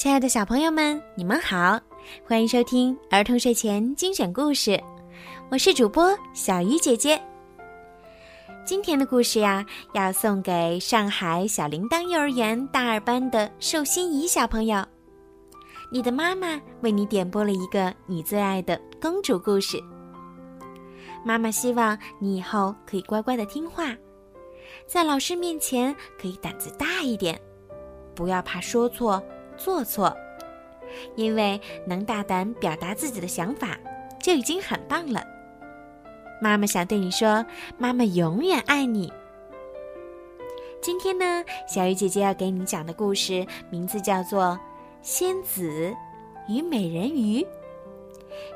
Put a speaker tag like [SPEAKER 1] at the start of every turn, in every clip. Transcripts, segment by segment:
[SPEAKER 1] 亲爱的小朋友们，你们好，欢迎收听儿童睡前精选故事，我是主播小鱼姐姐。今天的故事呀，要送给上海小铃铛幼儿园大二班的寿心怡小朋友。你的妈妈为你点播了一个你最爱的公主故事。妈妈希望你以后可以乖乖的听话，在老师面前可以胆子大一点，不要怕说错。做错，因为能大胆表达自己的想法，就已经很棒了。妈妈想对你说，妈妈永远爱你。今天呢，小鱼姐姐要给你讲的故事名字叫做《仙子与美人鱼》。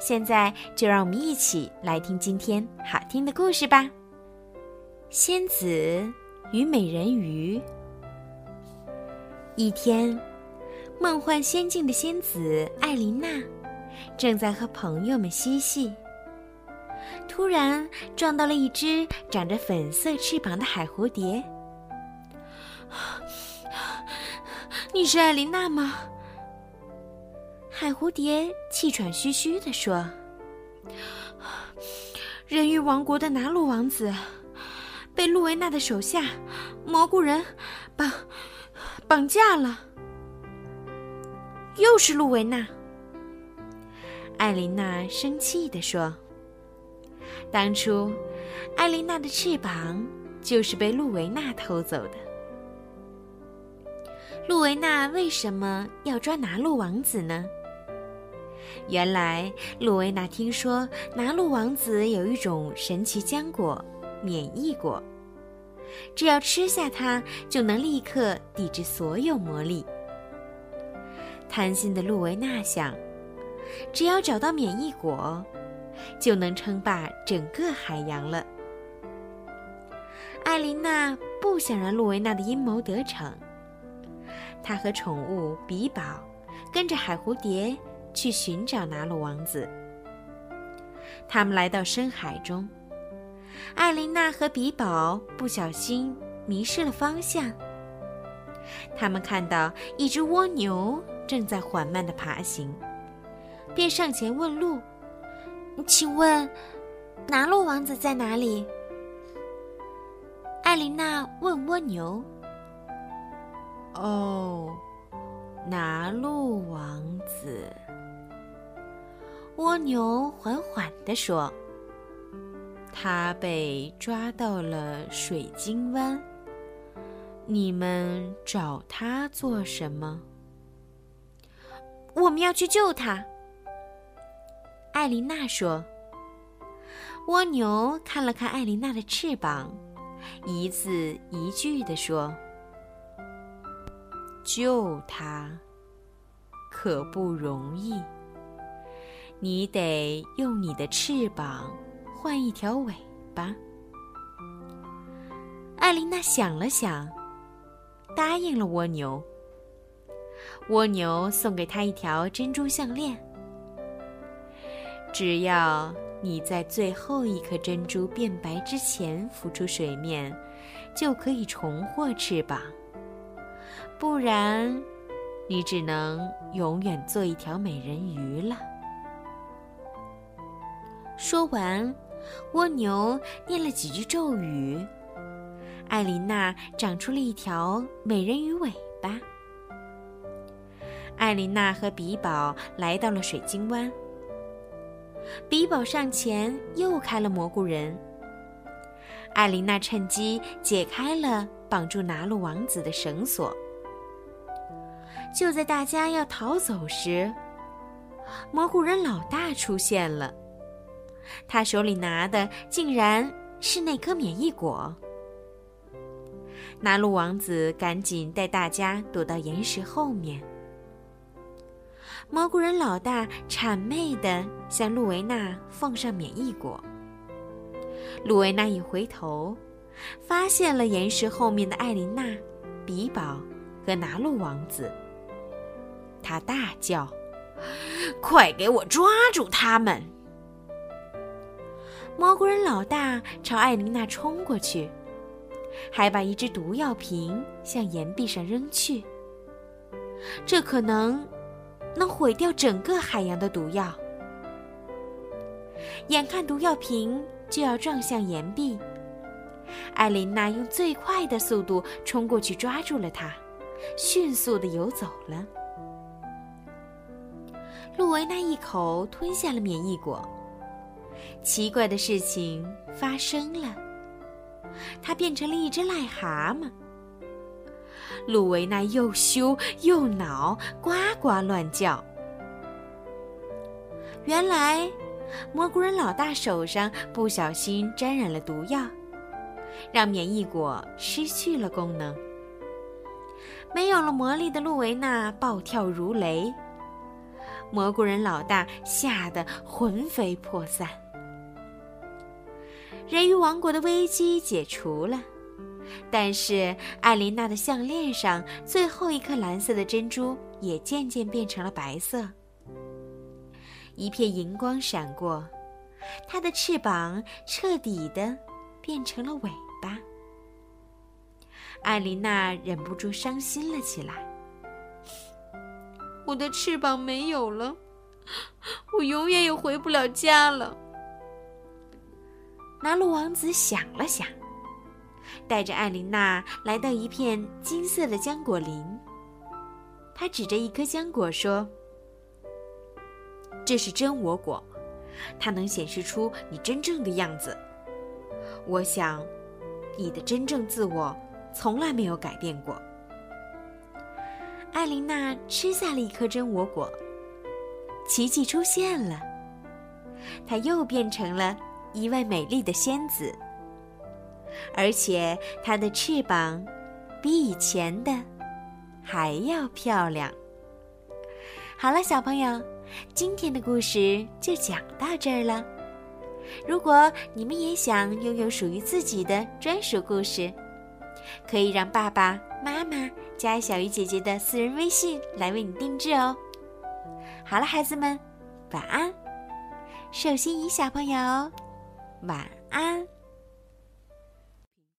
[SPEAKER 1] 现在就让我们一起来听今天好听的故事吧，《仙子与美人鱼》。一天。梦幻仙境的仙子艾琳娜，正在和朋友们嬉戏。突然撞到了一只长着粉色翅膀的海蝴蝶。你是艾琳娜吗？海蝴蝶气喘吁吁地说：“人鱼王国的拿鲁王子，被露维娜的手下蘑菇人绑绑架了。”又是露维娜，艾琳娜生气地说：“当初，艾琳娜的翅膀就是被露维娜偷走的。露维娜为什么要抓拿路王子呢？原来，露维娜听说拿路王子有一种神奇浆果——免疫果，只要吃下它，就能立刻抵制所有魔力。”贪心的露维娜想，只要找到免疫果，就能称霸整个海洋了。艾琳娜不想让露维娜的阴谋得逞，她和宠物比宝跟着海蝴蝶去寻找拿鲁王子。他们来到深海中，艾琳娜和比宝不小心迷失了方向。他们看到一只蜗牛。正在缓慢的爬行，便上前问路：“请问，拿路王子在哪里？”艾琳娜问蜗牛：“哦，拿路王子。”蜗牛缓缓地说：“他被抓到了水晶湾。你们找他做什么？”我们要去救他，艾琳娜说。蜗牛看了看艾琳娜的翅膀，一字一句地说：“救他可不容易，你得用你的翅膀换一条尾巴。”艾琳娜想了想，答应了蜗牛。蜗牛送给他一条珍珠项链。只要你在最后一颗珍珠变白之前浮出水面，就可以重获翅膀。不然，你只能永远做一条美人鱼了。说完，蜗牛念了几句咒语，艾琳娜长出了一条美人鱼尾巴。艾琳娜和比宝来到了水晶湾。比宝上前又开了蘑菇人。艾琳娜趁机解开了绑住拿路王子的绳索。就在大家要逃走时，蘑菇人老大出现了。他手里拿的竟然是那颗免疫果。拿路王子赶紧带大家躲到岩石后面。蘑菇人老大谄媚地向露维娜奉上免疫果。露维娜一回头，发现了岩石后面的艾琳娜、比宝和拿路王子。他大叫：“快给我抓住他们！”蘑菇人老大朝艾琳娜冲过去，还把一只毒药瓶向岩壁上扔去。这可能能毁掉整个海洋的毒药。眼看毒药瓶就要撞向岩壁，艾琳娜用最快的速度冲过去抓住了它，迅速的游走了。路维娜一口吞下了免疫果。奇怪的事情发生了，它变成了一只癞蛤蟆。路维娜又羞又恼，呱呱乱叫。原来，蘑菇人老大手上不小心沾染了毒药，让免疫果失去了功能。没有了魔力的路维娜暴跳如雷，蘑菇人老大吓得魂飞魄散。人鱼王国的危机解除了。但是，艾琳娜的项链上最后一颗蓝色的珍珠也渐渐变成了白色。一片银光闪过，它的翅膀彻底的变成了尾巴。艾琳娜忍不住伤心了起来：“我的翅膀没有了，我永远也回不了家了。”拿鲁王子想了想。带着艾琳娜来到一片金色的浆果林。他指着一颗浆果说：“这是真我果，它能显示出你真正的样子。我想，你的真正自我从来没有改变过。”艾琳娜吃下了一颗真我果，奇迹出现了，她又变成了一位美丽的仙子。而且它的翅膀比以前的还要漂亮。好了，小朋友，今天的故事就讲到这儿了。如果你们也想拥有属于自己的专属故事，可以让爸爸妈妈加小鱼姐姐的私人微信来为你定制哦。好了，孩子们，晚安。寿心怡小朋友，晚安。